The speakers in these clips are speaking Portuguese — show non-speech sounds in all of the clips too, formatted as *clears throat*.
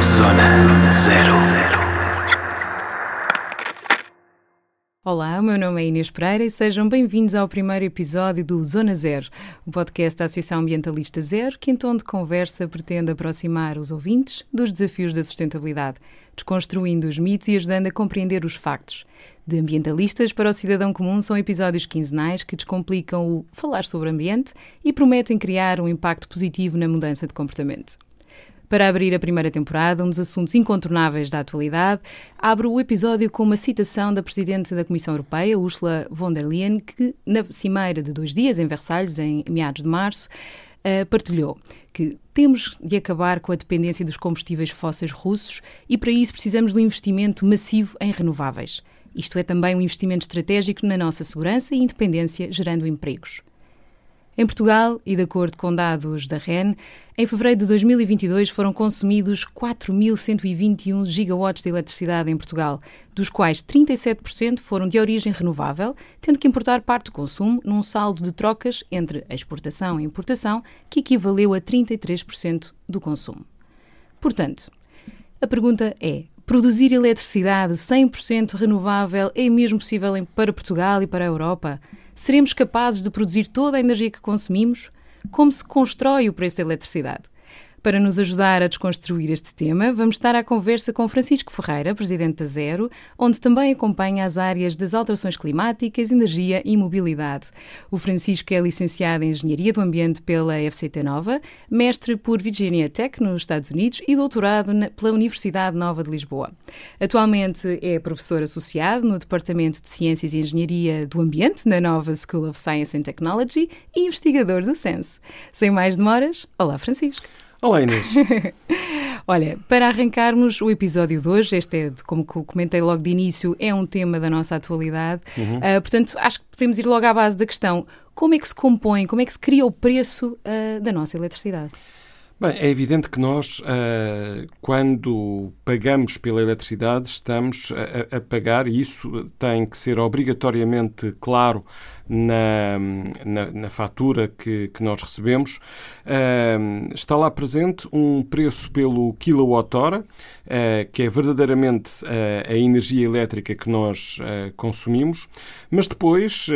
Zona Zero. Olá, o meu nome é Inês Pereira e sejam bem-vindos ao primeiro episódio do Zona Zero, o podcast da Associação Ambientalista Zero, que em tom de conversa pretende aproximar os ouvintes dos desafios da sustentabilidade, desconstruindo os mitos e ajudando a compreender os factos. De ambientalistas para o cidadão comum são episódios quinzenais que descomplicam o falar sobre ambiente e prometem criar um impacto positivo na mudança de comportamento. Para abrir a primeira temporada, um dos assuntos incontornáveis da atualidade, abro o episódio com uma citação da Presidente da Comissão Europeia, Ursula von der Leyen, que, na cimeira de dois dias em Versalhes, em meados de março, uh, partilhou que temos de acabar com a dependência dos combustíveis fósseis russos e, para isso, precisamos de um investimento massivo em renováveis. Isto é também um investimento estratégico na nossa segurança e independência, gerando empregos. Em Portugal, e de acordo com dados da REN, em fevereiro de 2022 foram consumidos 4.121 gigawatts de eletricidade em Portugal, dos quais 37% foram de origem renovável, tendo que importar parte do consumo num saldo de trocas entre a exportação e importação que equivaleu a 33% do consumo. Portanto, a pergunta é: produzir eletricidade 100% renovável é mesmo possível para Portugal e para a Europa? Seremos capazes de produzir toda a energia que consumimos? Como se constrói o preço da eletricidade? Para nos ajudar a desconstruir este tema, vamos estar à conversa com Francisco Ferreira, presidente da Zero, onde também acompanha as áreas das alterações climáticas, energia e mobilidade. O Francisco é licenciado em Engenharia do Ambiente pela FCT Nova, mestre por Virginia Tech nos Estados Unidos e doutorado pela Universidade Nova de Lisboa. Atualmente é professor associado no Departamento de Ciências e Engenharia do Ambiente na Nova School of Science and Technology e investigador do SENSE. Sem mais demoras, olá Francisco. Olá Inês. *laughs* Olha, para arrancarmos o episódio de hoje, este é, como comentei logo de início, é um tema da nossa atualidade. Uhum. Uh, portanto, acho que podemos ir logo à base da questão: como é que se compõe, como é que se cria o preço uh, da nossa eletricidade? Bem, é evidente que nós, uh, quando pagamos pela eletricidade, estamos a, a, pagar, e isso tem que ser obrigatoriamente claro na, na, na fatura que, que, nós recebemos, uh, está lá presente um preço pelo quilowatt-hora, uh, que é verdadeiramente uh, a energia elétrica que nós consumimos, mas depois,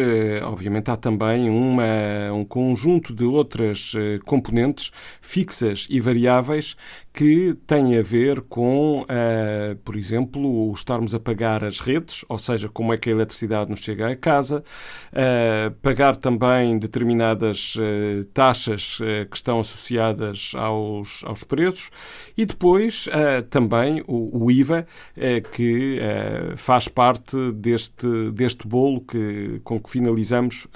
obviamente, há também uma, um conjunto de outras componentes fixas e variáveis que tem a ver com, uh, por exemplo, estarmos a pagar as redes, ou seja, como é que a eletricidade nos chega à casa, uh, pagar também determinadas uh, taxas que estão associadas aos, aos preços e depois também o, o IVA, que faz parte deste, deste bolo que, com que finalizamos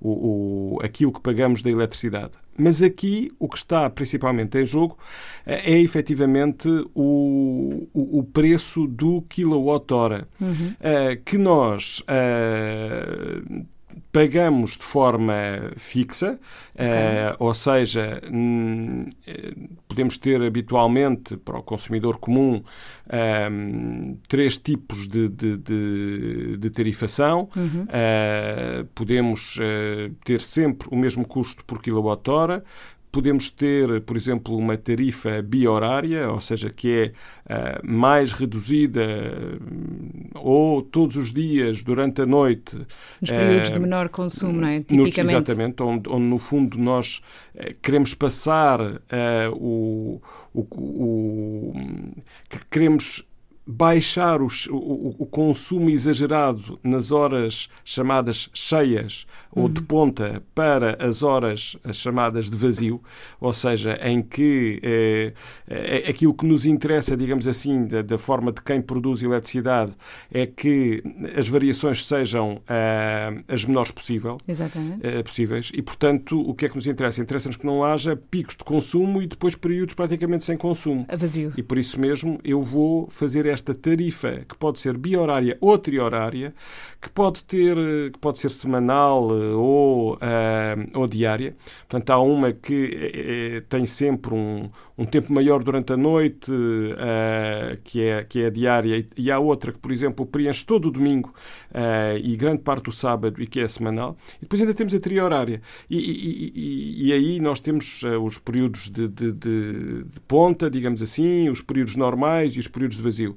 o, o, aquilo que pagamos da eletricidade. Mas aqui o que está principalmente em jogo eh, é efetivamente o, o, o preço do quilowatt-hora, uhum. uh, que nós uh, pagamos de forma fixa, okay. uh, ou seja, podemos ter habitualmente para o consumidor comum um, três tipos de, de, de, de tarifação. Uhum. Uh, podemos uh, ter sempre o mesmo custo por quilowatt-hora, podemos ter, por exemplo, uma tarifa bi-horária, ou seja, que é uh, mais reduzida ou todos os dias durante a noite. Nos períodos de menor consumo, não é? Tipicamente. Exatamente, onde, onde, no fundo nós uh, queremos passar o, o, o, que queremos baixar os, o, o, consumo exagerado nas horas chamadas cheias uhum. ou de ponta para as horas as chamadas de vazio, ou seja, em que é, é, aquilo que nos interessa, digamos assim, da, da, forma de quem produz eletricidade, é que as variações sejam uh, as menores possível, uh, possíveis e, portanto, o que é que nos interessa? Interessa-nos que não haja picos de consumo e depois períodos praticamente sem consumo. A vazio. E por isso mesmo eu vou fazer esta tarifa que pode ser biorária ou triorária, que pode ter, que pode ser semanal ou, uh, ou diária. Portanto, há uma que tem sempre um, um tempo maior durante a noite, uh, que, é, que é a diária, e há outra que, por exemplo, preenche todo o domingo e grande parte do sábado e que é semanal. E depois ainda temos a triorária. E, e, e, e aí nós temos os períodos de, de, de, de ponta, digamos assim, os períodos normais e os períodos de vazio.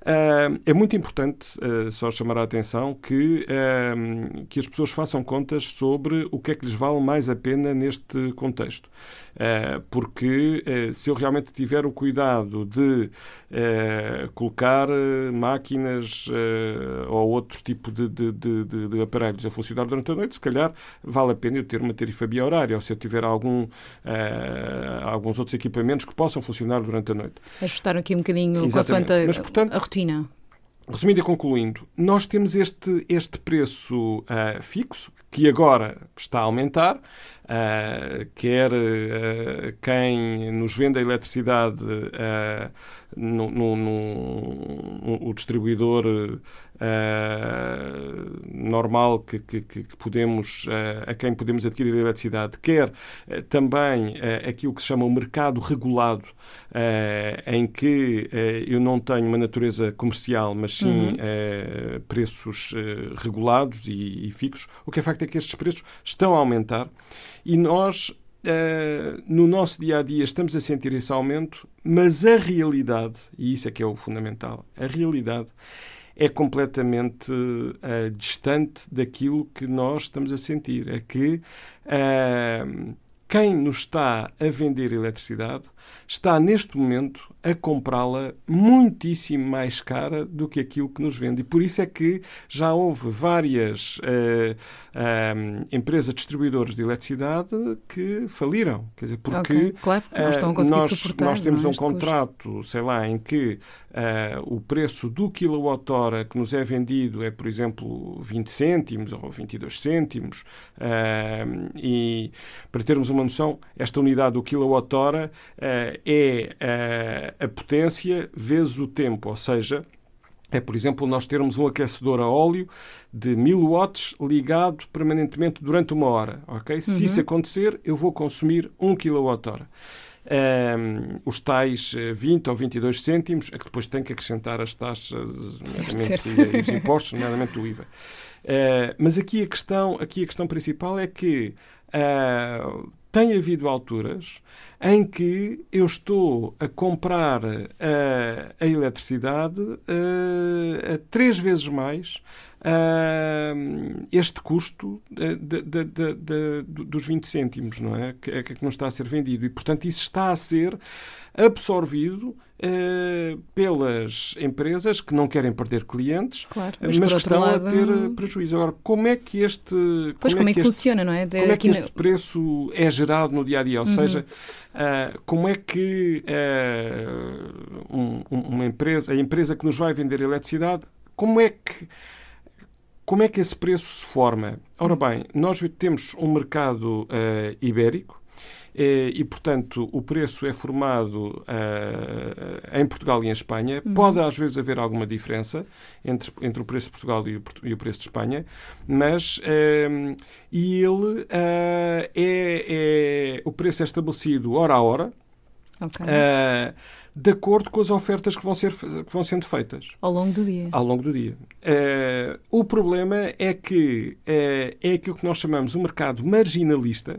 Uh, é muito importante, uh, só chamar a atenção, que, uh, que as pessoas façam contas sobre o que é que lhes vale mais a pena neste contexto. porque se eu realmente tiver o cuidado de colocar máquinas ou outro tipo de, de, de, de, aparelhos a funcionar durante a noite, se calhar vale a pena eu ter uma tarifa bihorária, ou se eu tiver algum, alguns outros equipamentos que possam funcionar durante a noite. Ajustar aqui um bocadinho Exatamente. consoante a, Mas, portanto, a rotina. Resumindo e concluindo, nós temos este, este preço uh, fixo, que agora está a aumentar, uh, quer uh, quem nos vende a eletricidade no, no, no, o distribuidor uh, normal que, que, que podemos, uh, a quem podemos adquirir a eletricidade, quer uh, também aquilo que se chama o mercado regulado, em que eu não tenho uma natureza comercial, mas sim uhum. preços regulados e, e fixos. O que é facto é que estes preços estão a aumentar e nós Uh, no nosso dia a dia estamos a sentir esse aumento, mas a realidade, e isso é que é o fundamental, a realidade é completamente uh, distante daquilo que nós estamos a sentir. É que uh, quem nos está a vender eletricidade está neste momento a comprá-la muitíssimo mais cara do que aquilo que nos vende. E por isso é que já houve várias uh, uh, empresas distribuidoras de eletricidade que faliram. Quer dizer, porque okay, claro, conseguir nós, nós temos é? um contrato, sei lá, em que o preço do quilowatt-hora que nos é vendido é, por exemplo, 20 cêntimos ou 22 cêntimos. E, para termos uma noção, esta unidade do quilowatt-hora é a potência vezes o tempo, ou seja, é, por exemplo, nós termos um aquecedor a óleo de 1000 watts ligado permanentemente durante uma hora. ok? Uhum. Se isso acontecer, eu vou consumir 1 kWh um, os tais 20 eh, ou 22 cêntimos, a que depois tem que acrescentar as taxas certo, certo. e os impostos, nomeadamente o IVA. Uh, mas aqui a, questão, aqui a questão principal é que uh, tem havido alturas em que eu estou a comprar a, a eletricidade a três vezes mais uh, este custo de, de, de, dos 20 cêntimos, não é? Que, é que não está a ser vendido. E, portanto, isso está a ser absorvido uh, pelas empresas que não querem perder clientes, claro, mas, mas que estão lado... a ter eh, prejuízo. Agora, como é que este. Pois como, é, que, este, funciona, não é? De, como é que este preço é gerado no dia a dia? Ou uhum. seja, uh, como é que uh, um, uma empresa, a empresa que nos vai vender eletricidade, como é que como é que esse preço se forma? Ora bem, nós temos um mercado uh, ibérico eh, e, portanto, o preço é formado uh, em Portugal e em Espanha. Uhum. Pode, às vezes, haver alguma diferença entre, entre o preço de Portugal e o, e o preço de Espanha, mas uh, e ele uh, é, é, o preço é estabelecido hora a hora. Okay de acordo com as ofertas que vão, ser, que vão sendo feitas. Ao longo do dia. Ao longo do dia. Uh, o problema é que uh, é aquilo que nós chamamos um mercado marginalista.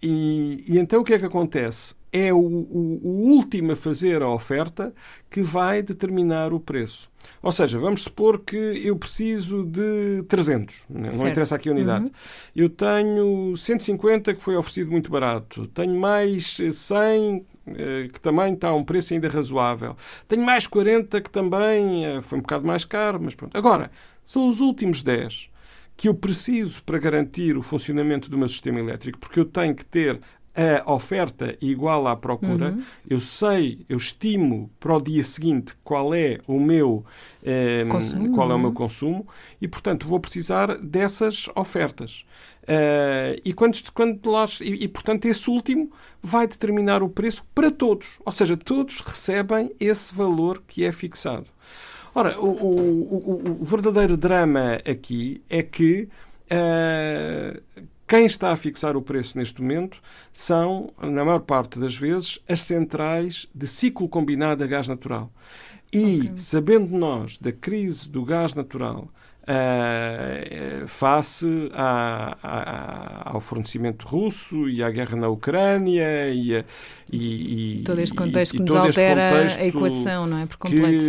E, e, então o que é que acontece? É o, o, o último a fazer a oferta que vai determinar o preço. Ou seja, vamos supor que eu preciso de 300, não certo. interessa aqui a unidade. Uhum. Eu tenho 150 que foi oferecido muito barato, tenho mais 100 eh, que também está a um preço ainda razoável. Tenho mais 40 que também eh, foi um bocado mais caro, mas pronto. Agora, são os últimos 10 que eu preciso para garantir o funcionamento do meu sistema elétrico, porque eu tenho que ter a oferta igual à procura, uhum. eu sei, eu estimo para o dia seguinte qual é o meu eh, consumo, qual é o meu uhum. consumo e, portanto, vou precisar dessas ofertas. Uh, e, quando, quando lá, e, e, portanto, esse último vai determinar o preço para todos. Ou seja, todos recebem esse valor que é fixado. Ora, o, o, o, o verdadeiro drama aqui é que uh, quem está a fixar o preço neste momento são, na maior parte das vezes, as centrais de ciclo combinado a gás natural. E, okay. sabendo nós da crise do gás natural, Uh, face à, à, ao fornecimento russo e à guerra na Ucrânia e, a, e, e todo este contexto e, que nos altera a equação, não é? Por completo.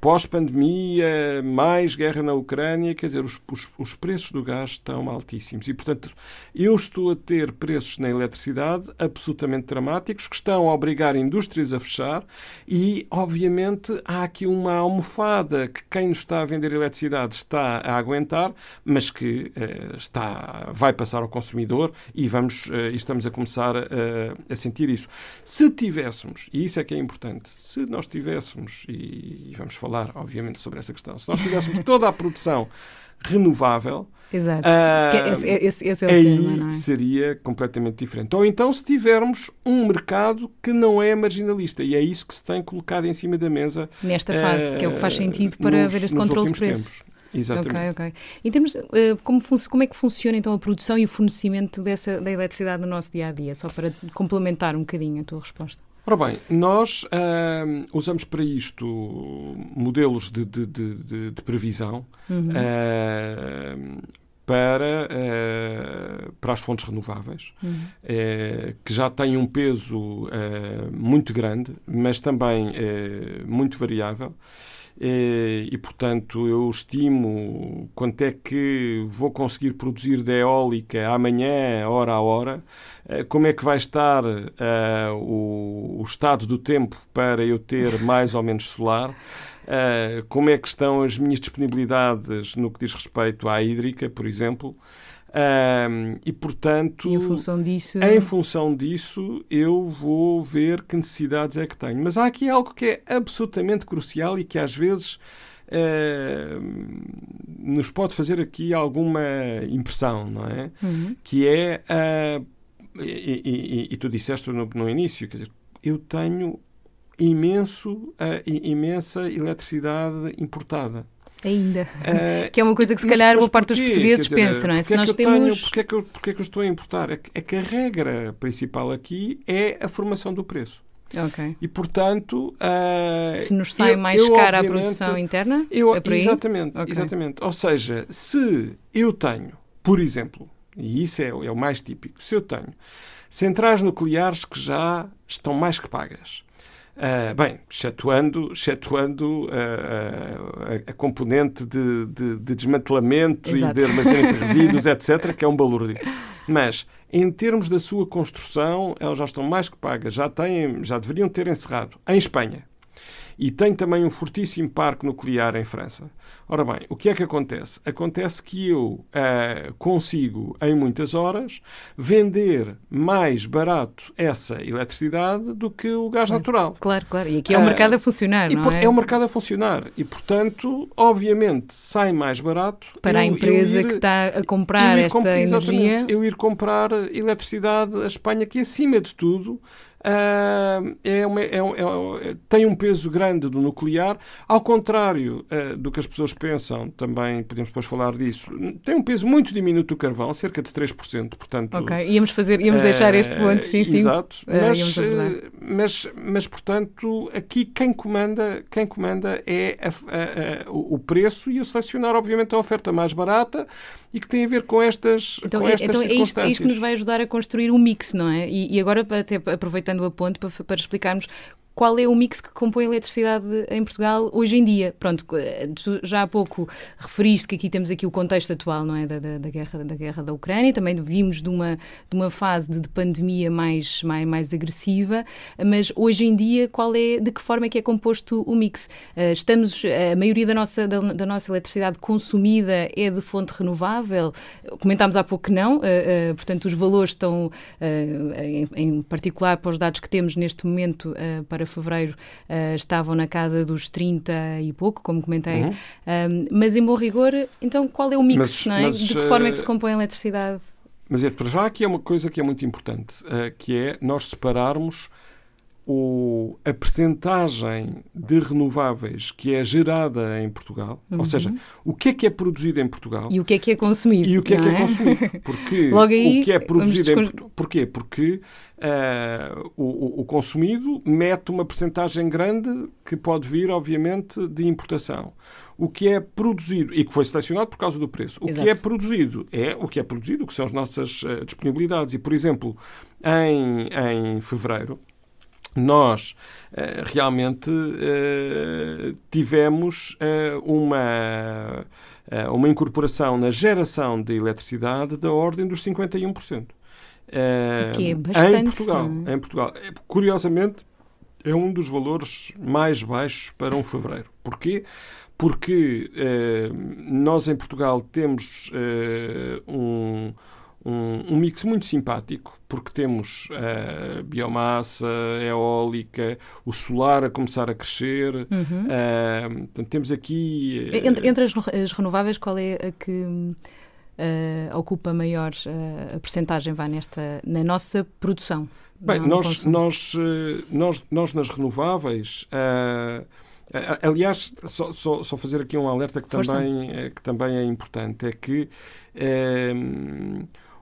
Pós-pandemia, mais guerra na Ucrânia, quer dizer, os, os, os, preços do gás estão altíssimos e, portanto, eu estou a ter preços na eletricidade absolutamente dramáticos que estão a obrigar indústrias a fechar e, obviamente, há aqui uma almofada que quem nos está a vender eletricidade está a aguentar, mas que uh, está, vai passar ao consumidor e vamos uh, estamos a começar uh, a sentir isso. Se tivéssemos, e isso é que é importante, se nós tivéssemos, e, e vamos falar obviamente sobre essa questão, se nós tivéssemos *laughs* toda a produção renovável, Exato. Uh, esse, esse, esse, é o aí tema, é? seria completamente diferente. Ou então se tivermos um mercado que não é marginalista, e é isso que se tem colocado em cima da mesa. Nesta fase, uh, que é o que faz sentido para nos, haver este controle de preço. Tempos. Exatamente. Ok, ok. Em termos, uh, como, como é que funciona então a produção e o fornecimento dessa, da eletricidade no nosso dia a dia? Só para complementar um bocadinho a tua resposta. Ora bem, nós uh, usamos para isto modelos de, de, de, de previsão uhum. uh, para, uh, para as fontes renováveis, uhum. que já têm um peso muito grande, mas também muito variável. E, e, portanto, eu estimo quanto é que vou conseguir produzir de eólica amanhã, hora a hora, eh, como é que vai estar uh, o, o, estado do tempo para eu ter *laughs* mais ou menos solar, uh, como é que estão as minhas disponibilidades no que diz respeito à hídrica, por exemplo. Um, e, portanto, e em função disso, em função disso, eu vou ver que necessidades é que tenho. Mas há aqui algo que é absolutamente crucial e que às vezes uh, nos pode fazer aqui alguma impressão, não é? Uhum. Que é, uh, e, e, e, tu disseste no, no início, quer dizer, eu tenho imenso, uh, imensa eletricidade importada. Ainda. Uh, que é uma coisa que se calhar boa parte dos portugueses pensa, não é? Se é nós temos... Porquê é, que eu, porquê é que eu estou a importar? É que, é que a regra principal aqui é a formação do preço. Ok. E, portanto... Uh, se nos sai eu, mais eu, cara a produção interna? Eu, é exatamente, okay. exatamente. Ou seja, se eu tenho, por exemplo, e isso é, é o mais típico, se eu tenho centrais nucleares que já estão mais que pagas, Uh, bem, excetuando, excetuando uh, a, a, componente de, de, de desmantelamento Exato. e de armazenamento de resíduos, etc., que é um balúrdio. Mas, em termos da sua construção, elas já estão mais que pagas, já, têm, já deveriam ter encerrado. Em Espanha, e tem também um fortíssimo parque nuclear em França. Ora bem, o que é que acontece? Acontece que eu uh, consigo, em muitas horas, vender mais barato essa eletricidade do que o gás claro, natural. Claro, claro. E aqui é o uh, mercado a funcionar, não é? É o mercado a funcionar. E, portanto, obviamente, sai mais barato. Para eu, a empresa ir, que está a comprar esta comp energia. Eu ir comprar eletricidade à Espanha, que, acima de tudo, é uma, é, é, tem um peso grande do nuclear, ao contrário uh, do que as pessoas pensam, também podemos depois falar disso, tem um peso muito diminuto do carvão, cerca de 3%, portanto... Ok, íamos, fazer, íamos deixar este ponto, sim, sim. Exato, mas, mas, mas, portanto, aqui quem comanda, quem comanda é a, a, a, o preço e o selecionar, obviamente, a oferta mais barata e que tem a ver com estas, então, com estas então circunstâncias. É isto, é isto que nos vai ajudar a construir um mix, não é? E, e agora, até aproveitando a ponte, para, para explicarmos qual é o mix que compõe a eletricidade em Portugal hoje em dia? Pronto, já há pouco referiste que aqui temos aqui o contexto atual, não é, da, da, da guerra, da guerra da Ucrânia, também vimos de uma, de uma fase de, de pandemia mais, mais, mais agressiva, mas hoje em dia qual é, de que forma é que é composto o mix? Uh, estamos, a maioria da nossa, da, da, nossa eletricidade consumida é de fonte renovável? Comentámos há pouco que não, portanto os valores estão, em, em, particular para os dados que temos neste momento para fevereiro, estavam na casa dos 30 e pouco, como comentei, uhum. mas em bom rigor, então qual é o mix, mas, é? Mas, de que forma é que se compõe a eletricidade? Mas é, para já aqui é uma coisa que é muito importante, que é nós separarmos o, a percentagem de renováveis que é gerada em Portugal, uhum. ou seja, o que é que é produzido em Portugal e o que é que é consumido. E o que é que é, é consumido. Porque Logo aí, o que é produzido em Portugal. Porquê? Porque uh, o, o, consumido mete uma percentagem grande que pode vir, obviamente, de importação. O que é produzido, e que foi selecionado por causa do preço, o Exato. que é produzido é o que é produzido, o que são as nossas uh, disponibilidades. E, por exemplo, em, em fevereiro, nós uh, realmente uh, tivemos uh, uma, uma incorporação na geração de eletricidade da ordem dos 51%. que é bastante. Em Portugal, em Portugal. Curiosamente, é um dos valores mais baixos para um fevereiro. Porquê? Porque nós em Portugal temos um um, um, mix muito simpático, porque temos uh, biomassa, eólica, o solar a começar a crescer. Uhum. Uh, portanto, temos aqui. Uh, entre, entre as, as, renováveis, qual é a que ocupa maior a percentagem vai nesta, na nossa produção? Bem, nós, nós, nós, nós nas renováveis. Aliás, só, só, só, fazer aqui um alerta que também, que também é importante: é que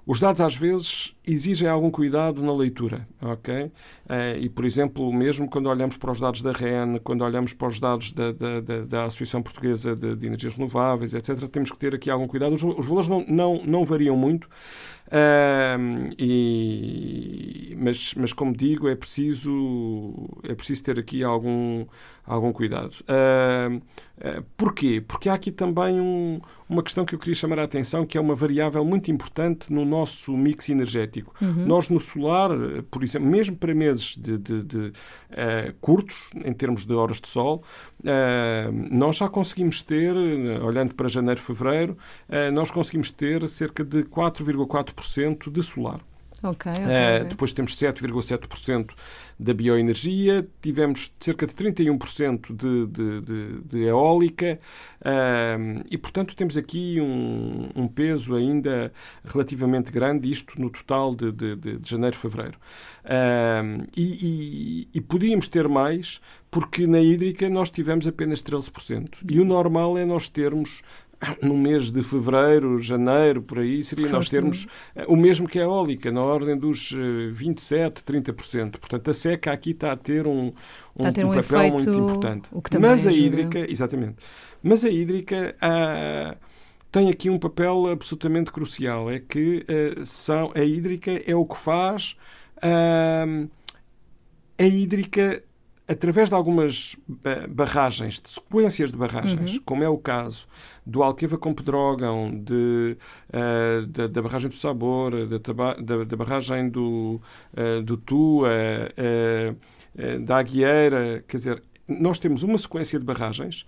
os dados, às vezes, exigem algum cuidado na leitura, ok? Eh, e, por exemplo, mesmo quando olhamos para os dados da REN, quando olhamos para os dados da, da, da, da Associação Portuguesa de, de, Energias Renováveis, etc., temos que ter aqui algum cuidado. Os, os valores não, não, não variam muito, uh, e, mas, mas, como digo, é preciso, é preciso ter aqui algum, algum cuidado. Uh, uh, porquê? Porque há aqui também um, uma questão que eu queria chamar a atenção, que é uma variável muito importante no nosso mix energético. Uhum. Nós, no solar, por exemplo, mesmo para meses de, de, de uh, curtos, em termos de horas de sol, nós já conseguimos ter, olhando para janeiro, fevereiro, uh, nós conseguimos ter cerca de 4,4% de solar. Okay, okay, uh, depois temos 7,7% da bioenergia, tivemos cerca de 31% de, de, de, de eólica uh, e, portanto, temos aqui um, um, peso ainda relativamente grande, isto no total de, de, de janeiro, fevereiro. Uh, e, e, e podíamos ter mais, porque na hídrica nós tivemos apenas 13%. E o normal é nós termos no mês de fevereiro, janeiro, por aí, seria nós termos eh, o mesmo que a eólica, na ordem dos 27, eh, 30%. Portanto, a seca aqui está a ter um, um, ter um, um papel muito importante. Mas a hídrica, exatamente, mas a hídrica ah, tem aqui um papel absolutamente crucial. É que ah, são, a hídrica é o que faz ah, a hídrica através de algumas barragens, de sequências de barragens, uhum. como é o caso do Alqueva com Pedrógão, de, uh, da, da, barragem do Sabor, da, da, da barragem do, uh, do Tua, uh, da Aguieira, quer dizer, nós temos uma sequência de barragens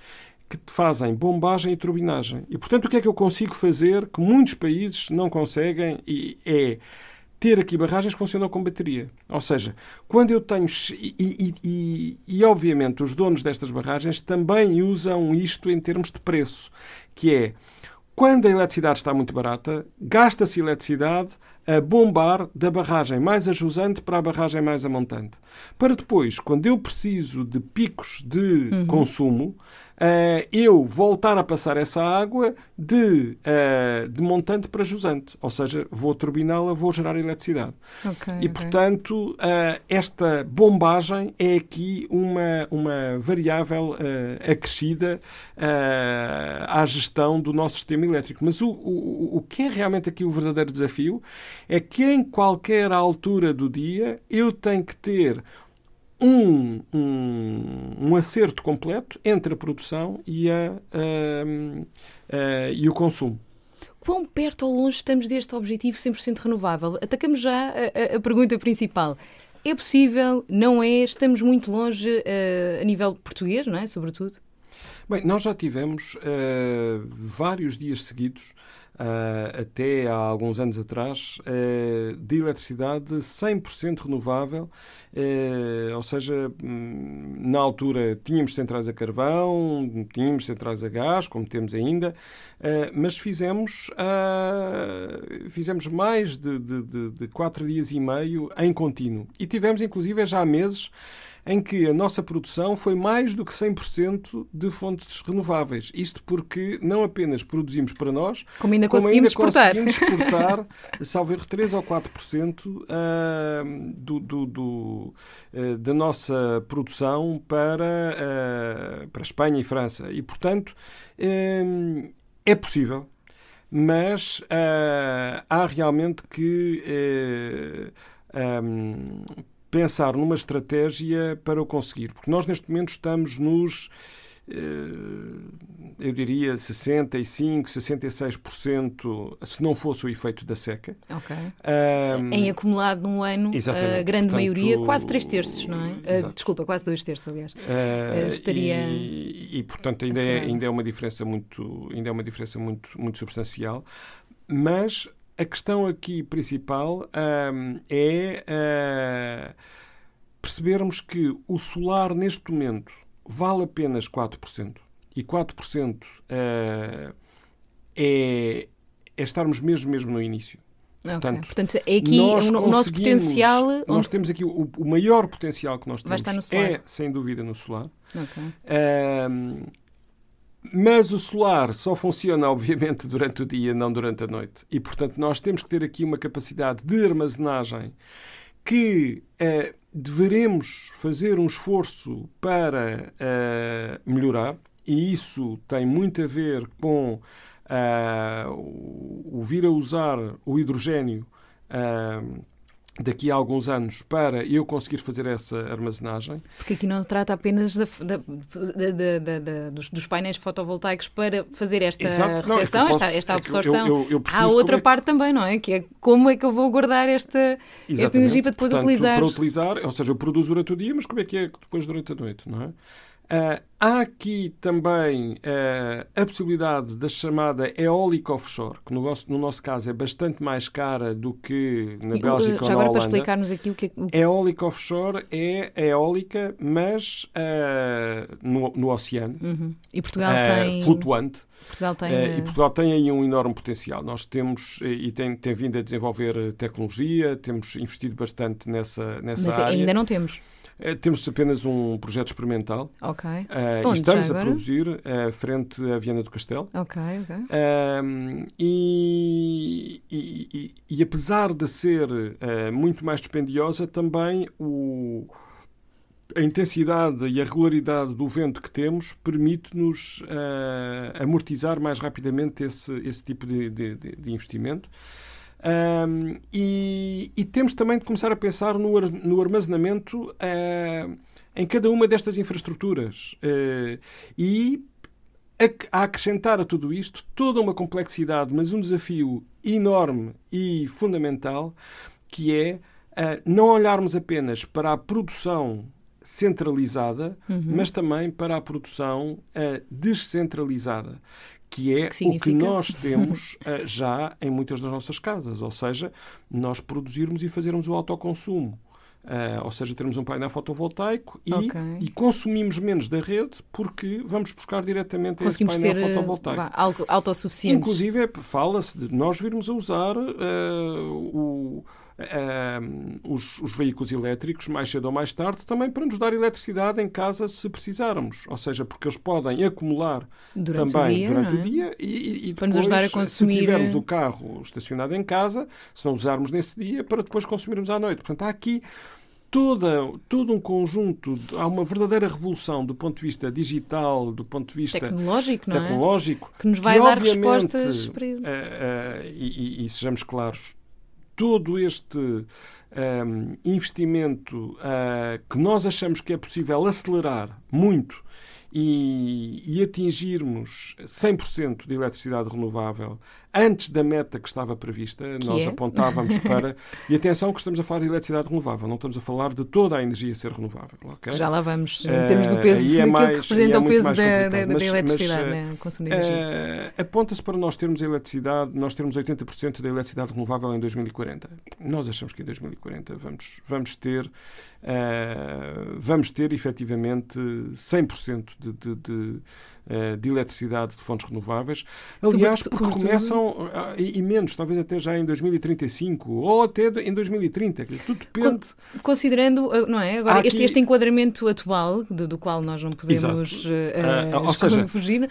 que fazem bombagem e turbinagem. E, portanto, o que é que eu consigo fazer que muitos países não conseguem e é ter aqui barragens que funcionam com bateria. Ou seja, quando eu tenho. E, e, e, e, obviamente os donos destas barragens também usam isto em termos de preço, que é quando a eletricidade está muito barata, gasta-se eletricidade a bombar da barragem mais ajusante para a barragem mais amontante. Para depois, quando eu preciso de picos de uhum. consumo, uh, eu voltar a passar essa água de, uh, de montante para jusante. Ou seja, vou turbiná-la, vou gerar eletricidade. Okay, e, okay. portanto, uh, esta bombagem é aqui uma, uma variável acrescida à gestão do nosso sistema elétrico. Mas o, o, o que é realmente aqui o verdadeiro desafio é que em qualquer altura do dia eu tenho que ter um, um um acerto completo entre a produção e, a, e o consumo. Quão perto ou longe estamos deste objetivo 100% renovável? Atacamos já a, pergunta principal. É possível? Não é? Estamos muito longe uh, a nível português, não é? Sobretudo. Bem, nós já tivemos uh, vários dias seguidos uh, até há alguns anos atrás, uh, de eletricidade 100% renovável, uh, ou seja, hum, na altura tínhamos centrais a carvão, tínhamos centrais a gás, como temos ainda, mas fizemos, fizemos mais de, de, de, de quatro dias e meio em contínuo. E tivemos, inclusive, já há meses, em que a nossa produção foi mais do que 100% de fontes renováveis. Isto porque não apenas produzimos para nós, como ainda como conseguimos ainda exportar, conseguimos *laughs* exportar salvo erro, 3 ou 4% uh, do, do, do uh, da nossa produção para, uh, para Espanha e França. E, portanto, é possível mas uh, há realmente que uh, um, pensar numa estratégia para o conseguir. Porque nós, neste momento, estamos nos eh, eu diria 65, 66%, se não fosse o efeito da seca. Um, em acumulado num ano, a grande Portanto, maioria, quase 3 terços, não é? Uh, desculpa, quase 2 terços, aliás. Uh, estaria. E, e portanto, ainda é, ainda é uma diferença muito, ainda é uma diferença muito, muito substancial. Mas a questão aqui principal um, é uh, percebermos que o solar, neste momento, vale apenas 4%. E 4% uh, é, é estarmos mesmo, mesmo no início. Portanto, okay. Portanto, é aqui o nosso potencial. Nós temos aqui o, o, maior potencial que nós temos é, sem dúvida, no solar. Okay. Mas o solar só funciona, *laughs* obviamente, durante o dia, não durante a noite. E, portanto, nós temos que ter aqui uma capacidade de armazenagem que uh, deveremos fazer um esforço para uh, melhorar, e isso tem muito a ver com uh, o vir a usar o hidrogênio daqui a alguns anos para eu conseguir fazer essa armazenagem. Porque aqui não trata apenas da, da, da, dos, dos, painéis fotovoltaicos para fazer esta Exato. recepção, não, é posso, esta, esta, absorção. Eu, eu, eu Há outra é parte também, não é? Que é como é que eu vou guardar esta, esta energia para depois Portanto, utilizar. Para utilizar, ou seja, eu produzo durante o dia, mas como é que é depois durante a noite, não é? Uh, há aqui também uh, a possibilidade da chamada eólica offshore, que no nosso, no nosso caso é bastante mais cara do que na Bélgica ou na agora Holanda. para explicar-nos aqui o que é... Eólica offshore é eólica, mas uh, no, no oceano. Uhum. E Portugal tem... Flutuante. Portugal tem... e Portugal tem aí um enorme potencial. Nós temos, e tem, tem vindo a desenvolver tecnologia, temos investido bastante nessa, nessa mas área. ainda não temos. Eh, temos apenas um projeto experimental. Ok. Uh, estamos a produzir uh, frente à Viana do Castelo. Ok, ok. Uh, e, e, e, e, apesar de ser muito mais dispendiosa, também o, a intensidade e a regularidade do vento que temos permite-nos amortizar mais rapidamente esse, esse tipo de, de, de investimento. Um, e, e, temos também de começar a pensar no, no armazenamento uh, em cada uma destas infraestruturas. Uh, e a, a, acrescentar a tudo isto toda uma complexidade, mas um desafio enorme e fundamental, que é uh, não olharmos apenas para a produção centralizada, uhum. mas também para a produção descentralizada que é que o que nós temos uh, *laughs* já em muitas das nossas casas, ou seja, nós produzirmos e fazermos o autoconsumo. Uh, ou seja, termos um painel fotovoltaico e, okay. e, consumimos menos da rede porque vamos buscar diretamente esse painel ser, eh, fotovoltaico. algo autossuficiente. Inclusive, fala-se de nós virmos a usar uh, o uh, os, os, veículos elétricos, mais cedo ou mais tarde, também para nos dar eletricidade em casa se precisarmos. Ou seja, porque eles podem acumular durante também o dia, durante é? o dia e, e para nos ajudar a consumir. Se tivermos o carro estacionado em casa, se não usarmos nesse dia, para depois consumirmos à noite. Portanto, há aqui toda, todo um conjunto, há uma verdadeira revolução do ponto de vista digital, do ponto de vista tecnológico, é? tecnológico que nos vai que, dar respostas para uh, uh, e, e, e, sejamos claros, todo este um, investimento uh, que nós achamos que é possível acelerar muito e, e atingirmos 100% de eletricidade renovável antes da meta que estava prevista, que nós é? apontávamos *laughs* para. E atenção que estamos a falar de eletricidade renovável, não estamos a falar de toda a energia ser renovável. Okay? Já lá vamos, em termos do peso, uh, é *laughs* mais, que representa é o peso da, da, da, da, eletricidade, mas, né? o consumo de energia. Uh, Aponta-se para nós termos eletricidade, nós termos 80% da eletricidade renovável em 2040. Nós achamos que em 2040 vamos, vamos ter. Uh, vamos ter efetivamente 100% de, de, de eh, de eletricidade de fontes renováveis. Aliás, porque começam, e, menos, talvez até já em 2035 ou até em 2030. Tudo depende. Considerando, eh, não é? Agora, aqui... este, este enquadramento atual, do, do, qual nós não podemos uh, uh, ou seja, fugir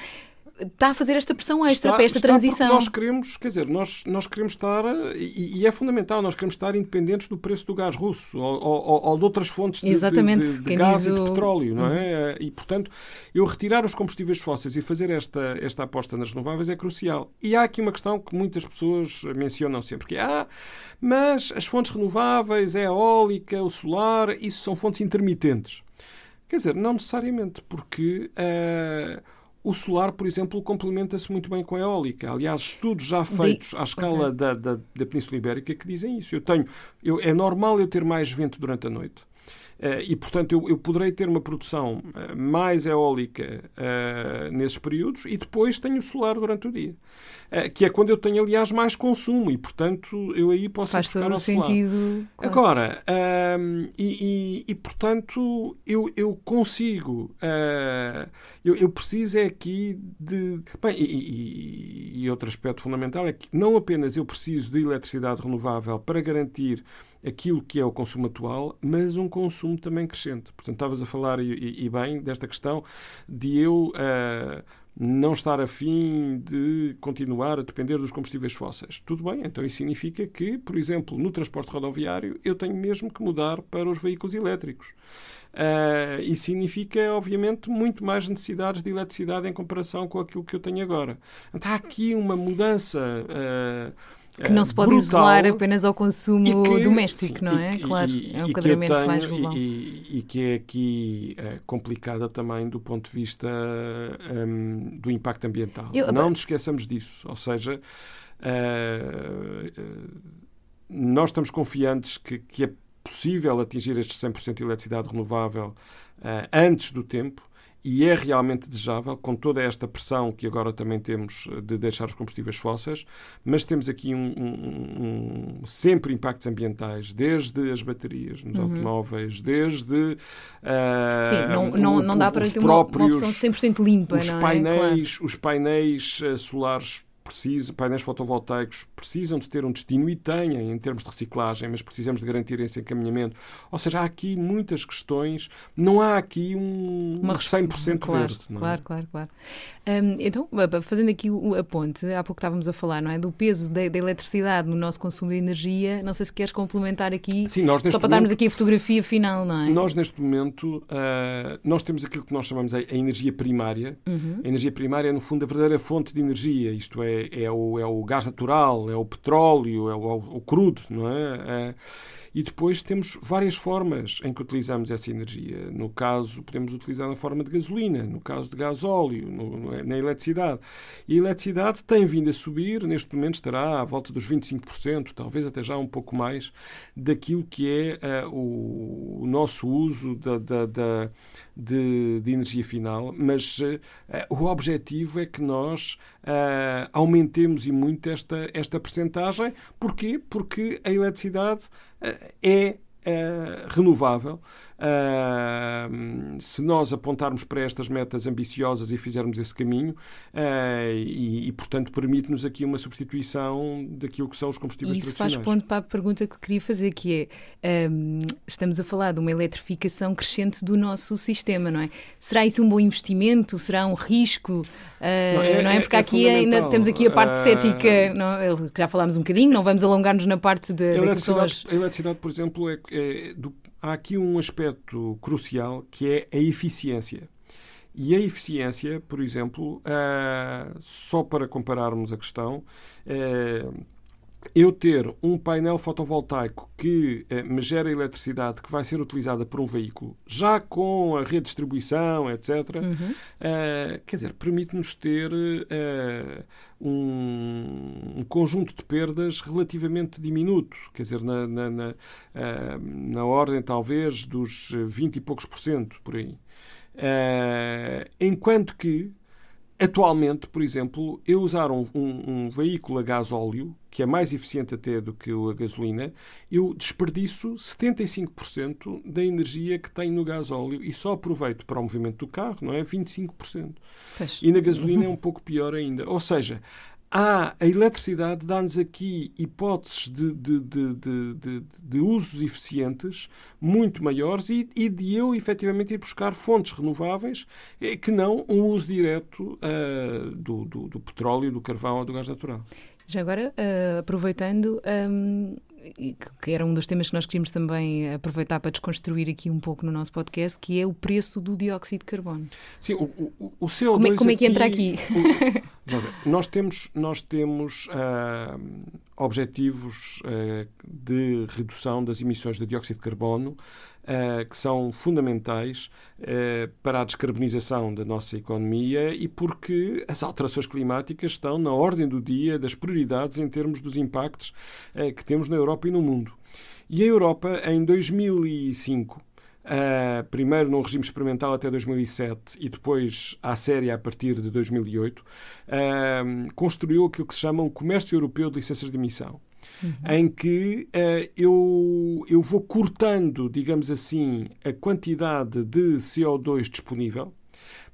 está a fazer esta pressão extra está, para esta transição. Nós queremos, quer dizer, nós, nós queremos estar, e, e, é fundamental, nós queremos estar independentes do preço do gás russo ou, ou, ou de outras fontes de, Exatamente, de, de, de gás e de petróleo, não é? Uhum. E, portanto, eu retirar os combustíveis fósseis e fazer esta, esta aposta nas renováveis é crucial. E há aqui uma questão que muitas pessoas mencionam sempre, que é, ah, mas as fontes renováveis, a eólica, o solar, isso são fontes intermitentes. Quer dizer, não necessariamente, porque... Uh, o solar, por exemplo, complementa-se muito bem com a eólica. Aliás, estudos já feitos à escala okay. da, da, da, Península Ibérica que dizem isso. Eu tenho, eu, é normal eu ter mais vento durante a noite. Uh, e, portanto, eu, eu, poderei ter uma produção uh, mais eólica uh, nesses períodos e depois tenho solar durante o dia. que é quando eu tenho, aliás, mais consumo e, portanto, eu aí posso Faz todo o sentido. Claro. Agora, ehm, e, e, e, portanto, eu, eu consigo, eu, eu, preciso é aqui de... Bem, e, e outro aspecto fundamental é que não apenas eu preciso de eletricidade renovável para garantir aquilo que é o consumo atual, mas um consumo também crescente. Portanto, estavas a falar, e, e bem, desta questão de eu uh, não estar afim de continuar a depender dos combustíveis fósseis. Tudo bem, então isso significa que, por exemplo, no transporte rodoviário, eu tenho mesmo que mudar para os veículos elétricos. Uh, e significa, obviamente, muito mais necessidades de eletricidade em comparação com aquilo que eu tenho agora. Então, há aqui uma mudança. Uh, que não se pode brutal, isolar apenas ao consumo que, doméstico, sim, não é? E, claro, e, é um enquadramento tenho, mais global. E, e, que é aqui é, complicada também do ponto de vista um, do impacto ambiental. Eu, não nos esqueçamos disso. Ou seja, uh, uh, nós estamos confiantes que, que, é possível atingir estes 100% de eletricidade renovável uh, antes do tempo e é realmente desejável, com toda esta pressão que agora também temos eh, de deixar os combustíveis fósseis, mas temos aqui um, um, um sempre impactos ambientais, desde as baterias nos uhum. automóveis, desde. Uh, Sim, não, não, não dá para ter uma, uma opção 100% limpa, os não painéis, é? Claro. Os painéis uh, solares precisam, painéis fotovoltaicos precisam de ter um destino e têm em termos de reciclagem, mas precisamos de garantir esse encaminhamento. Ou seja, há aqui muitas questões, não há aqui um Uma 100% claro, verde. Não é? Claro, claro, claro. Um, então, fazendo aqui a ponte, há pouco estávamos a falar, não é? Do peso da, da, eletricidade no nosso consumo de energia. Não sei se queres complementar aqui, Sim, nós, só para darmos aqui a fotografia final, não é? Nós, neste momento, uh, nós temos aquilo que nós chamamos a, a energia primária. Uhum. A energia primária é, no fundo, a verdadeira fonte de energia, isto é, é, o, é o gás natural, é o petróleo, é o, o crudo, não é? é e depois temos várias formas em que utilizamos essa energia. No caso, podemos utilizar na forma de gasolina, no caso de gasóleo, no, na eletricidade. E a eletricidade tem vindo a subir, neste momento estará à volta dos 25%, talvez até já um pouco mais, daquilo que é uh, o, o, nosso uso da, da, da de, de, energia final, mas uh, o objetivo é que nós uh, aumentemos e muito esta, esta percentagem. Porquê? Porque a eletricidade é renovável Uh, se nós apontarmos para estas metas ambiciosas e fizermos esse caminho, uh, e, e, portanto, permite-nos aqui uma substituição daquilo que são os combustíveis Isso tradicionais. Isso faz ponto para a pergunta que queria fazer, que é, um, estamos a falar de uma eletrificação crescente do nosso sistema, não é? Será isso um bom investimento? Será um risco? Uh, não, é, não, é, Porque é, aqui ainda temos aqui a parte cética, não, já falámos um bocadinho, não vamos alongar-nos na parte de, a eletricidade, a eletricidade, por exemplo, é, é do há aqui um aspecto crucial que é a eficiência. E a eficiência, por exemplo, uh, só para compararmos a questão, uh, eu ter um painel fotovoltaico que eh, me gera eletricidade que vai ser utilizada por um veículo, já com a redistribuição, etc., uhum. eh, quer dizer, permite-nos ter eh, um, um, conjunto de perdas relativamente diminuto, quer dizer, na, na, na, eh, na ordem talvez dos 20 e poucos por cento, por aí. Enquanto que Atualmente, por exemplo, eu usar um, um, um, veículo a gás óleo, que é mais eficiente até do que a gasolina, eu desperdiço 75% da energia que tenho no gás óleo e só aproveito para o movimento do carro, não é? 25%. Pois. E na gasolina é um pouco pior ainda. Ou seja, há a eletricidade dá-nos aqui hipóteses de, de, de, de, usos eficientes muito maiores e, e, de eu efetivamente ir buscar fontes renováveis eh, que não um uso direto uh, do, do, do, petróleo, do carvão ou do gás natural. Já agora, uh, aproveitando, um, que era um dos temas que nós queríamos também aproveitar para desconstruir aqui um pouco no nosso podcast, que é o preço do dióxido de carbono. Sim, o, o, o CO2 como é, como é que entra aqui? O, nós temos, nós temos uh, objetivos uh, de redução das emissões de dióxido de carbono uh, que são fundamentais uh, para a descarbonização da nossa economia e porque as alterações climáticas estão na ordem do dia das prioridades em termos dos impactos uh, que temos na Europa e no mundo. E a Europa, em 2005, Uh, primeiro num regime experimental até 2007 e depois à série a partir de 2008, uh, construiu aquilo que se chama um comércio europeu de licenças de emissão uhum. em que uh, eu, eu vou cortando, digamos assim, a quantidade de CO2 disponível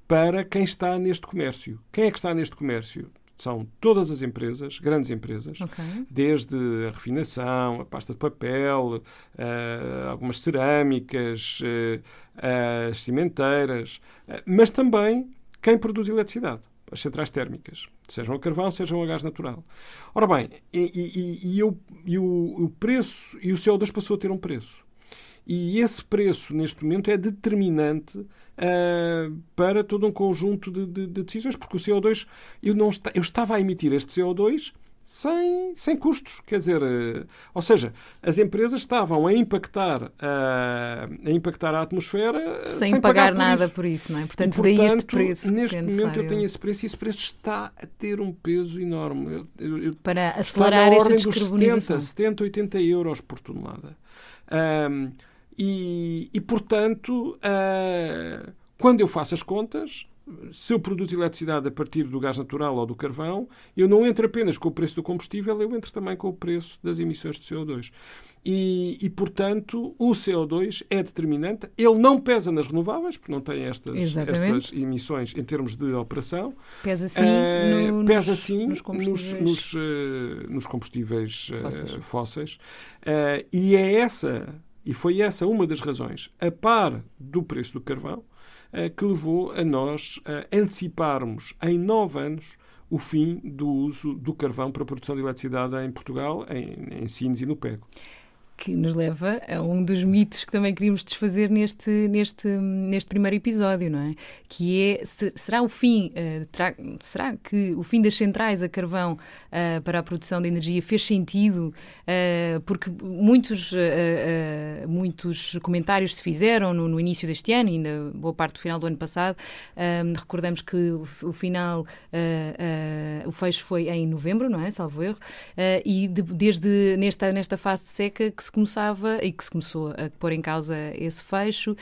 para quem está neste comércio. Quem é que está neste comércio? São todas as empresas, grandes empresas, okay. desde a refinação, a pasta de papel, uh, algumas cerâmicas, uh, as cimenteiras, mas também quem produz eletricidade as centrais térmicas, sejam a carvão, sejam a gás natural. Ora bem, e, e, e, eu, e o, o, preço, e o CO2 passou a ter um preço. E esse preço, neste momento, é determinante uh, para todo um conjunto de, de, de, decisões, porque o CO2, eu, não eu estava a emitir este CO2 sem, sem custos. Quer dizer, uh, ou seja, as empresas estavam a impactar, uh, a impactar a atmosfera sem, sem pagar, pagar por nada isso. por isso, não é? Portanto, e, portanto daí este preço. Neste é momento eu tenho esse preço e esse preço está a ter um peso enorme. Eu, eu, Para acelerar esta descarbonização. 70, 70, 80 euros por tonelada. Um, e, e, portanto, uh, quando eu faço as contas, se eu produzo eletricidade a partir do gás natural ou do carvão, eu não entro apenas com o preço do combustível, eu entro também com o preço das emissões de CO2. E, e, portanto, o CO2 é determinante. Ele não pesa nas renováveis, porque não tem estas, estas emissões em termos de operação. Pesa sim, uh, no, pesa sim nos combustíveis, nos, nos, uh, nos combustíveis fósseis. Uh, fósseis. e é essa, e foi essa uma das razões, a par do preço do carvão, que levou a nós a anteciparmos em nove anos o fim do uso do carvão para a produção de eletricidade em Portugal, em, em Sines e no Pego que nos leva a um dos mitos que também queríamos desfazer neste, neste, neste primeiro episódio, não é? Que é, será o fim, uh, terá, será que o fim das centrais a carvão uh, para a produção de energia fez sentido? Uh, porque muitos, muitos comentários se fizeram no, no, início deste ano, ainda boa parte do final do ano passado. recordamos que o, o final, o fecho foi em novembro, não é? Salvo erro. e de, desde nesta, nesta fase de seca que se se começava e que se começou a pôr em causa esse fecho,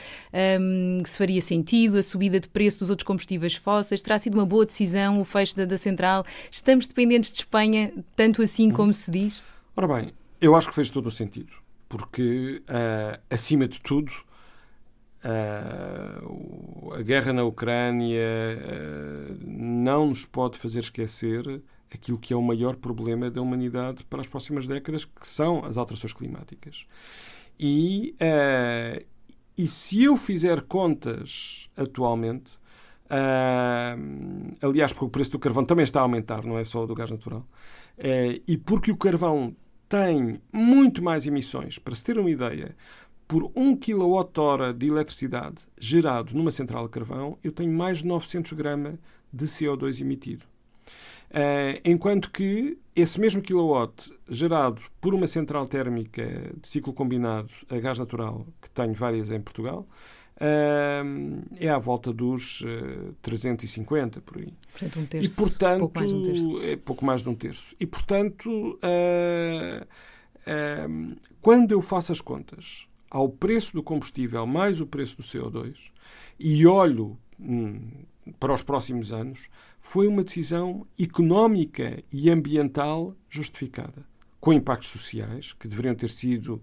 um, se faria sentido a subida de preço dos outros combustíveis fósseis, terá sido uma boa decisão o fecho da, da central? Estamos dependentes de Espanha, tanto assim hum. como se diz? Ora bem, eu acho que fez todo o sentido, porque, uh, acima de tudo, uh, a guerra na Ucrânia uh, não nos pode fazer esquecer aquilo que é o maior problema da humanidade para as próximas décadas, que são as alterações climáticas. E, uh, e se eu fizer contas atualmente, uh, aliás, porque o preço do carvão também está a aumentar, não é só do gás natural, uh, e porque o carvão tem muito mais emissões, para se ter uma ideia, por 1 kWh de eletricidade gerado numa central de carvão, eu tenho mais de 900 gramas de CO2 emitido. Enquanto que esse mesmo kilowatt gerado por uma central térmica de ciclo combinado a gás natural, que tenho várias em Portugal, é à volta dos 350 por aí. Portanto, um terço. E, portanto, pouco mais de um terço. É pouco mais de um terço. E, portanto, quando eu faço as contas ao preço do combustível mais o preço do CO2 e olho hum, para os próximos anos, foi uma decisão económica e ambiental justificada, com impactos sociais que deveriam ter sido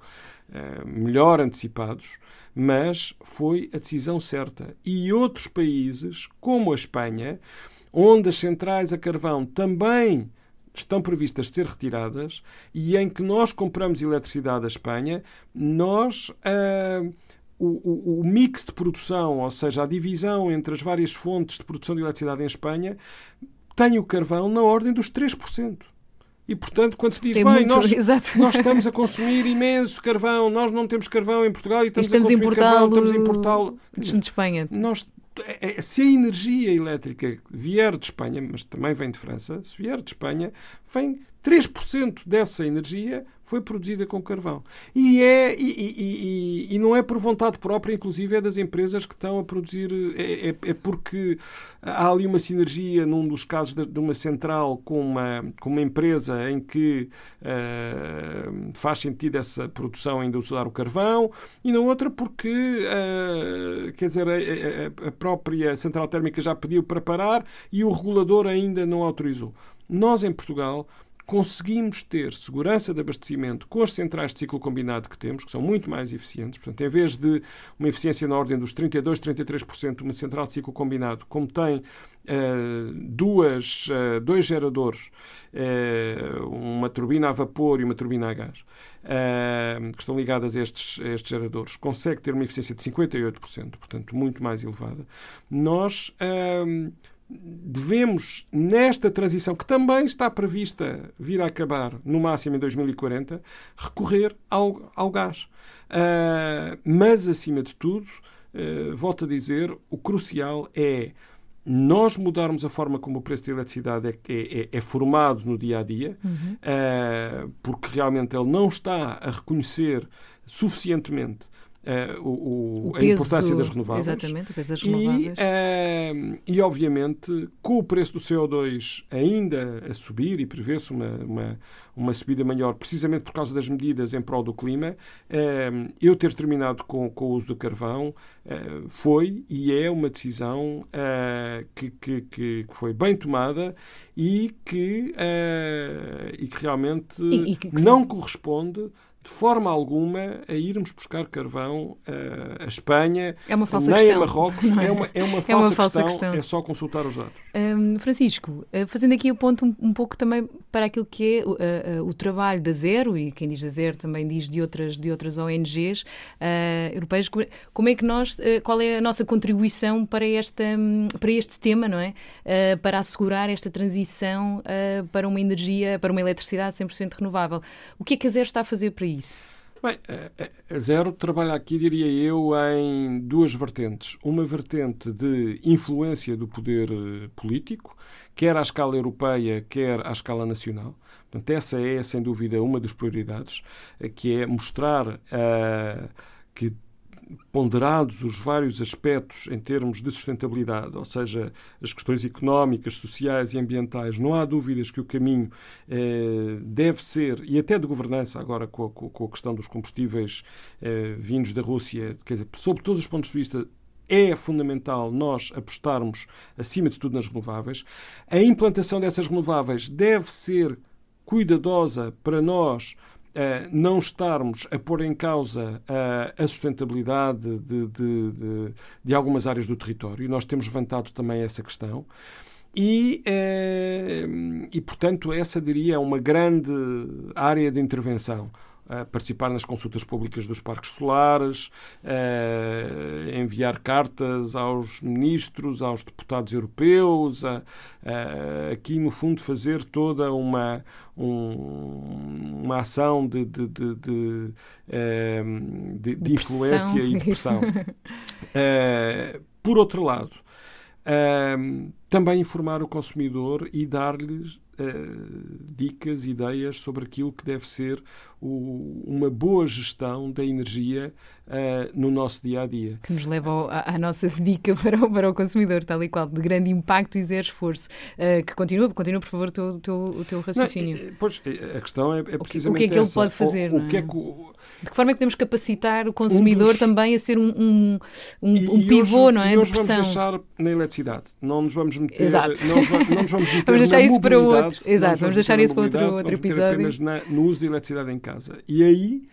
uh, melhor antecipados, mas foi a decisão certa. E outros países, como a Espanha, onde as centrais a carvão também estão previstas ser retiradas e em que nós compramos eletricidade da Espanha, nós. Uh, o, o, o, mix de produção, ou seja, a divisão entre as várias fontes de produção de eletricidade em Espanha, tem o carvão na ordem dos 3%. E, portanto, quando se diz, Tem bem, nós, *laughs* nós estamos a consumir imenso carvão, nós não temos carvão em Portugal e estamos, estamos a consumir carvão, estamos a importá-lo. de Espanha. Nós, é- é- se a energia elétrica vier de Espanha, mas também vem de França, se vier de Espanha, vem 3% dessa energia foi produzida com carvão. E, é, e, e- e- e não é por vontade própria, inclusive, é das empresas que estão a produzir. É, é- é porque há ali uma sinergia, num dos casos de, de uma central com uma, com uma empresa em que eh, faz sentido essa produção ainda usar o carvão, e na outra porque, eh, quer dizer, a- a própria central térmica já pediu para parar e o regulador ainda não autorizou. Nós, em Portugal, conseguimos ter segurança de abastecimento com as centrais de ciclo combinado que temos, que são muito mais eficientes. Portanto, em vez de uma eficiência na ordem dos 32, 33%, uma central de ciclo combinado, como tem eh, duas, eh, dois geradores, eh, uma turbina a vapor e uma turbina a gás, que estão ligadas a estes, a estes geradores, consegue ter uma eficiência de 58%, portanto, muito mais elevada. Nós. Devemos, nesta transição que também está prevista vir a acabar no máximo em 2040, recorrer ao, ao gás. Ah, mas, acima de tudo, ah, volto a dizer, o crucial é nós mudarmos a forma como o preço da eletricidade é, é- é- é formado no dia a dia, ah, porque realmente ele não está a reconhecer suficientemente ah, o- o- O a peso- importância das renováveis. Exatamente, o peso das E, renováveis. eh, e, obviamente, com o preço do CO2 ainda a subir e prevê-se uma, uma, uma subida maior, precisamente por causa das medidas em prol do clima, eh, eu ter terminado com, com o uso do carvão eh, foi e é uma decisão que, que, que foi bem tomada e que, e que realmente E- e que não sim. corresponde de forma alguma a irmos buscar carvão eh, a Espanha, É nem questão. a Marrocos. não É uma, é uma *laughs* falsa, uma falsa questão, questão. é só consultar os dados. Hum, Francisco, eh, fazendo aqui o ponto um, um pouco também para aquilo que é o, eh, eh, o trabalho da Zero, e quem diz da Zero também diz de outras, de outras ONGs europeias, como- é que nós, qual é a nossa contribuição para, esta, hum, para este tema, não é? Para assegurar esta transição para uma energia, para uma eletricidade 100% renovável. O que é que a Zero está a fazer para isso? Bem, a- a Zero trabalha aqui, diria eu, em duas vertentes. Uma vertente de influência do poder eh, político, quer à escala europeia, quer à escala nacional. Portanto, essa é, sem dúvida, uma das prioridades, eh, que é mostrar ah, que ponderados os vários aspectos em termos de sustentabilidade, ou seja, as questões económicas, sociais e ambientais, não há dúvidas que o caminho eh, deve ser, e até de governança, agora com a, questão dos combustíveis eh, vindos da Rússia, quer dizer, sob todos os pontos de vista, é fundamental nós apostarmos, acima de tudo, nas renováveis. A implantação dessas renováveis deve ser cuidadosa para nós não estarmos a pôr em causa uh, a sustentabilidade de, de, de, de, algumas áreas do território. Nós temos levantado também essa questão. E, uh, e, portanto, essa, diria, é uma grande área de intervenção. Uh, participar nas consultas públicas dos parques solares, uh, enviar cartas aos ministros, aos deputados europeus, uh, aqui no fundo fazer toda uma, um, uma ação de, de, de, de, de influência e de pressão. *laughs* por outro lado, Uh, também informar o consumidor e dar-lhes uh, dicas, ideias sobre aquilo que deve ser o, uma boa gestão da energia uh, no nosso dia a dia. Que nos leva à, à, nossa dica *laughs* para o, para o consumidor, tal e qual, de grande impacto e zero esforço. Uh, que continua, continua, por favor, o teu, teu, o teu raciocínio. Não, pois, a questão é, é precisamente. O que, que é que essa. ele pode fazer? O, o que é que o, de que forma é que podemos capacitar o consumidor um dos... também a ser um, um, um, e, um pivô, hoje, não é? E hoje de vamos deixar na eletricidade. Não nos vamos meter. Exato. Não, não nos vamos *laughs* meter vamos deixar isso para outro. Exato, vamos, vamos deixar isso para outro, outro episódio. apenas na, no uso de eletricidade em casa. E aí.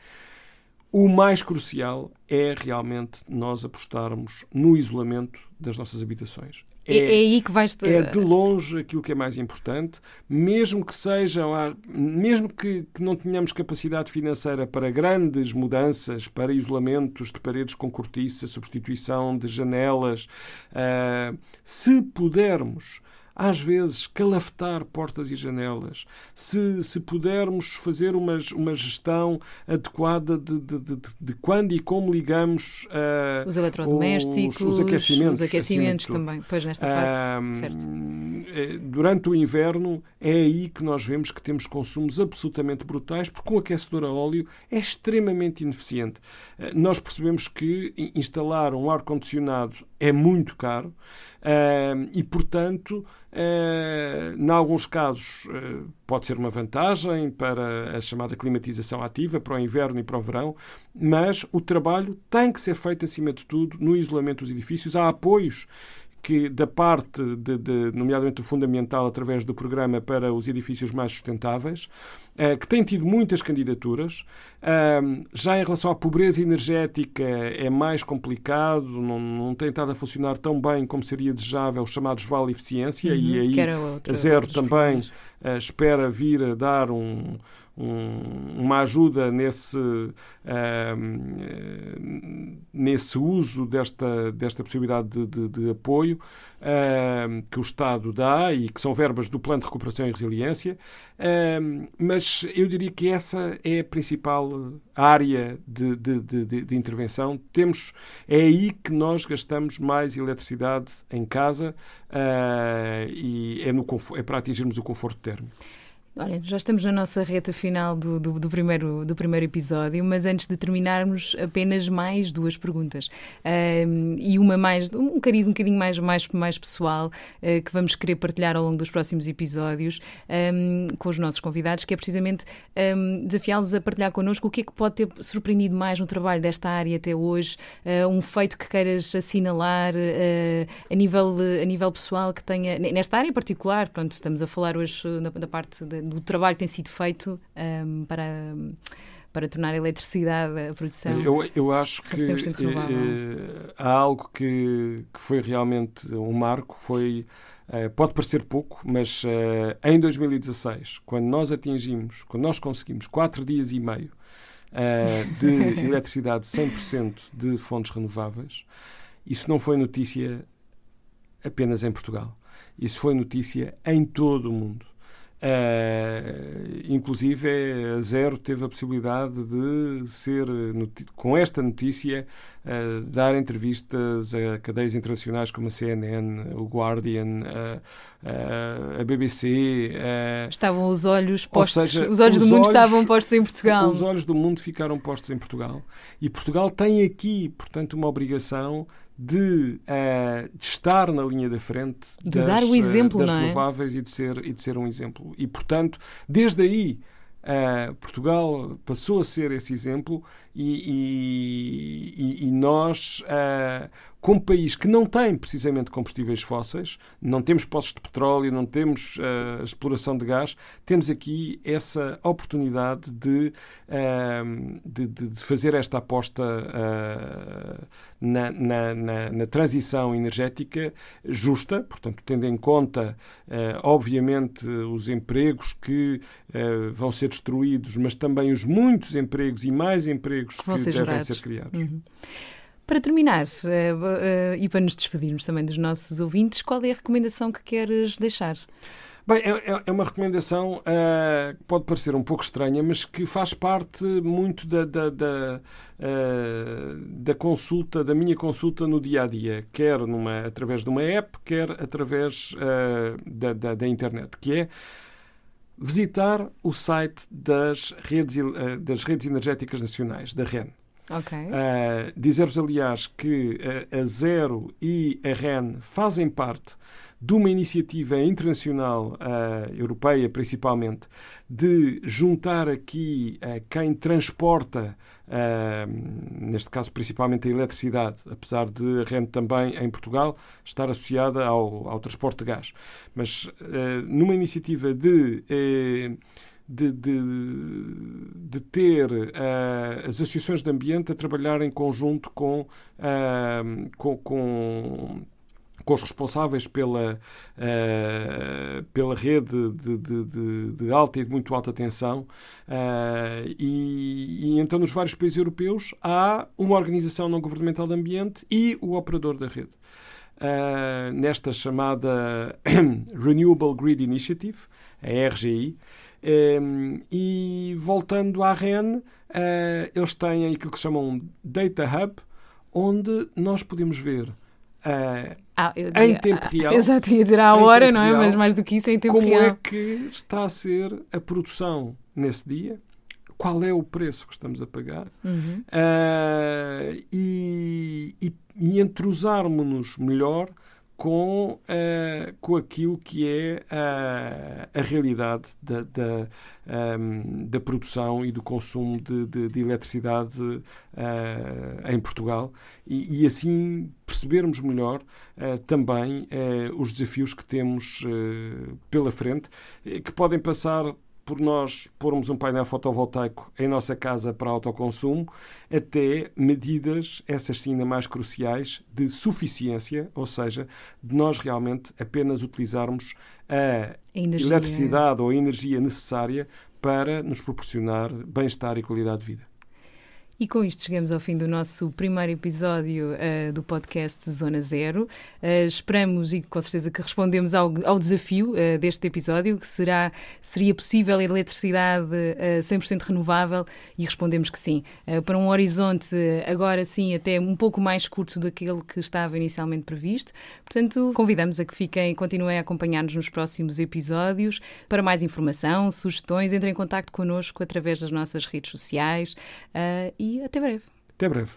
O mais crucial é realmente nós apostarmos no isolamento das nossas habitações. É, é, aí que vais É de longe aquilo que é mais importante, mesmo que sejam, mesmo que, que, não tenhamos capacidade financeira para grandes mudanças, para isolamentos de paredes com cortiça, substituição de janelas, uh, se pudermos às vezes, calafetar portas e janelas, se, se pudermos fazer uma, uma gestão adequada de, de, de, de quando e como ligamos uh, os eletrodomésticos, os, os aquecimentos, os aquecimentos também, pois nesta fase, uh, certo. Eh, durante o inverno é aí que nós vemos que temos consumos absolutamente brutais, porque um aquecedor a óleo é extremamente ineficiente. Uh, nós percebemos que instalar um ar-condicionado é muito caro e, portanto, Uh, em alguns casos uh, pode ser uma vantagem para a chamada climatização ativa, para o inverno e para o verão, mas o trabalho tem que ser feito, acima de tudo, no isolamento dos edifícios. Há apoios que, da parte, de, de, nomeadamente o fundamental, através do programa para os edifícios mais sustentáveis, uh, que tem tido muitas candidaturas. Uh, já em relação à pobreza energética é mais complicado, não, não tem estado a funcionar tão bem como seria desejável os chamados Vale Eficiência, uhum, e aí a Zero também uh, espera vir a dar um um, uma ajuda nesse, uh, nesse uso desta, desta possibilidade de, de, de apoio uh, que o Estado dá e que são verbas do Plano de Recuperação e Resiliência, uh, mas eu diria que essa é a principal área de, de, intervenção. Temos, é aí que nós gastamos mais eletricidade em casa ah, e é, no, é para atingirmos o conforto térmico. Olha, já estamos na nossa reta final do, do, do, primeiro, do primeiro episódio, mas antes de terminarmos, apenas mais duas perguntas. Um, e uma mais, um cariz um bocadinho mais, mais, mais pessoal, uh, que vamos querer partilhar ao longo dos próximos episódios um, com os nossos convidados, que é precisamente um, desafiá-los a partilhar connosco o que é que pode ter surpreendido mais no trabalho desta área até hoje, uh, um feito que queiras assinalar uh, a, nível, a nível pessoal que tenha, nesta área particular, pronto, estamos a falar hoje da, parte do trabalho que tem sido feito um, para para tornar a eletricidade a produção eu, eu acho que eh, há algo que, que foi realmente um marco foi uh, pode parecer pouco mas uh, em 2016 quando nós atingimos quando nós conseguimos quatro dias e meio de *laughs* eletricidade 100% de fontes renováveis isso não foi notícia apenas em Portugal. Isso foi notícia em todo o mundo Uh, inclusive, a Zero teve a possibilidade de ser, com esta notícia, uh, dar entrevistas a cadeias internacionais como a CNN, o Guardian, uh, a BBC. estavam os olhos postos, seja, os olhos os do mundo olhos, estavam postos em Portugal. Os olhos do mundo ficaram postos em Portugal. E Portugal tem aqui, portanto, uma obrigação de, uh, de, estar na linha da frente de das, dar o exemplo, uh, das é? renováveis e, de ser, e de ser um exemplo. E, portanto, desde aí, uh, Portugal passou a ser esse exemplo e, e, e nós como país que não tem precisamente combustíveis fósseis, não temos postos de petróleo, não temos uh, exploração de gás, temos aqui essa oportunidade de, uh, de, de, fazer esta aposta uh, na, na, na, na, transição energética justa, portanto, tendo em conta, obviamente, os empregos que vão ser destruídos, mas também os muitos empregos e mais empregos que, que devem gerados. ser criados. Uhum. Para terminar, uh, uh, e para nos despedirmos também dos nossos ouvintes, qual é a recomendação que queres deixar? Bem, é, é uma recomendação uh, que pode parecer um pouco estranha, mas que faz parte muito da, da, da, uh, da, consulta, da minha consulta no dia a dia, quer numa, através de uma app, quer através uh, da, da, da, internet, que é visitar o site das redes, das redes energéticas nacionais, da REN. Okay. Uh, Dizer-vos, aliás, que a Zero e a REN fazem parte de uma iniciativa internacional, uh, europeia principalmente, de juntar aqui uh, quem transporta, uh, neste caso principalmente a eletricidade, apesar de a REN também em Portugal estar associada ao, ao transporte de gás. Mas numa iniciativa de. De, de, de, ter uh, as associações de ambiente a trabalhar em conjunto com, uh, com, com, com os responsáveis pela, uh, pela rede de, de, de, alta e de muito alta tensão. Uh, e, e, então, nos vários países europeus, há uma organização não governamental de ambiente e o operador da rede. Uh, nesta chamada *clears throat* Renewable Grid Initiative, a RGI, e voltando à REN, eles têm aquilo que chamam Data Hub, onde nós podemos ver Uh, ah, diria, em tempo real. *laughs* Exato, ia dizer à hora, não é? Real, Mas mais do que isso, em tempo como real. Como é que está a ser a produção nesse dia? Qual é o preço que estamos a pagar? Uhum. Uh, e, e, e entrosarmos-nos melhor com, uh, com aquilo que é a, a realidade da, da, um, da, produção e do consumo de, de, de eletricidade uh, em Portugal. E, e, assim percebermos melhor uh, também os desafios que temos pela frente, que podem passar por nós pormos um painel fotovoltaico em nossa casa para autoconsumo, até medidas, essas sim ainda mais cruciais, de suficiência, ou seja, de nós realmente apenas utilizarmos a energia. eletricidade ou a energia necessária para nos proporcionar bem-estar e qualidade de vida. E com isto chegamos ao fim do nosso primeiro episódio uh, do podcast Zona Zero. Uh, esperamos e com certeza que respondemos ao, ao desafio uh, deste episódio, que será, seria possível a eletricidade uh, 100% renovável e respondemos que sim. para um horizonte agora sim até um pouco mais curto daquele que estava inicialmente previsto. Portanto, convidamos a que fiquem, continuem a acompanhar-nos nos próximos episódios. Para mais informação, sugestões, entrem em contato connosco através das nossas redes sociais e até breve. Até breve.